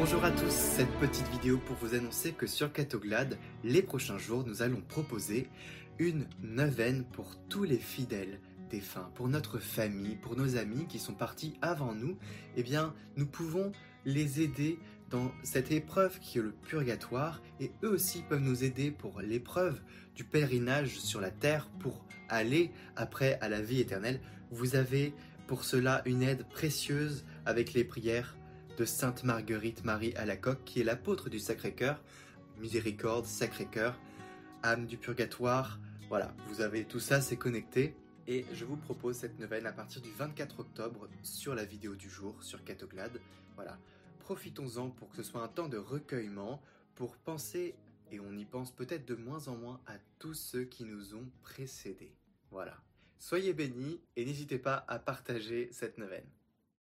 Bonjour à tous, cette petite vidéo pour vous annoncer que sur Catoglade, les prochains jours, nous allons proposer une neuvaine pour tous les fidèles défunts, pour notre famille, pour nos amis qui sont partis avant nous. Eh bien, nous pouvons les aider dans cette épreuve qui est le purgatoire et eux aussi peuvent nous aider pour l'épreuve du pèlerinage sur la terre pour aller après à la vie éternelle. Vous avez pour cela une aide précieuse avec les prières de Sainte Marguerite Marie Alacoque, qui est l'apôtre du Sacré-Cœur, miséricorde, Sacré-Cœur, âme du purgatoire. Voilà, vous avez tout ça, c'est connecté. Et je vous propose cette neuvaine à partir du 24 octobre sur la vidéo du jour sur Catoglade. Voilà, profitons-en pour que ce soit un temps de recueillement, pour penser, et on y pense peut-être de moins en moins, à tous ceux qui nous ont précédés. Voilà. Soyez bénis et n'hésitez pas à partager cette neuvaine.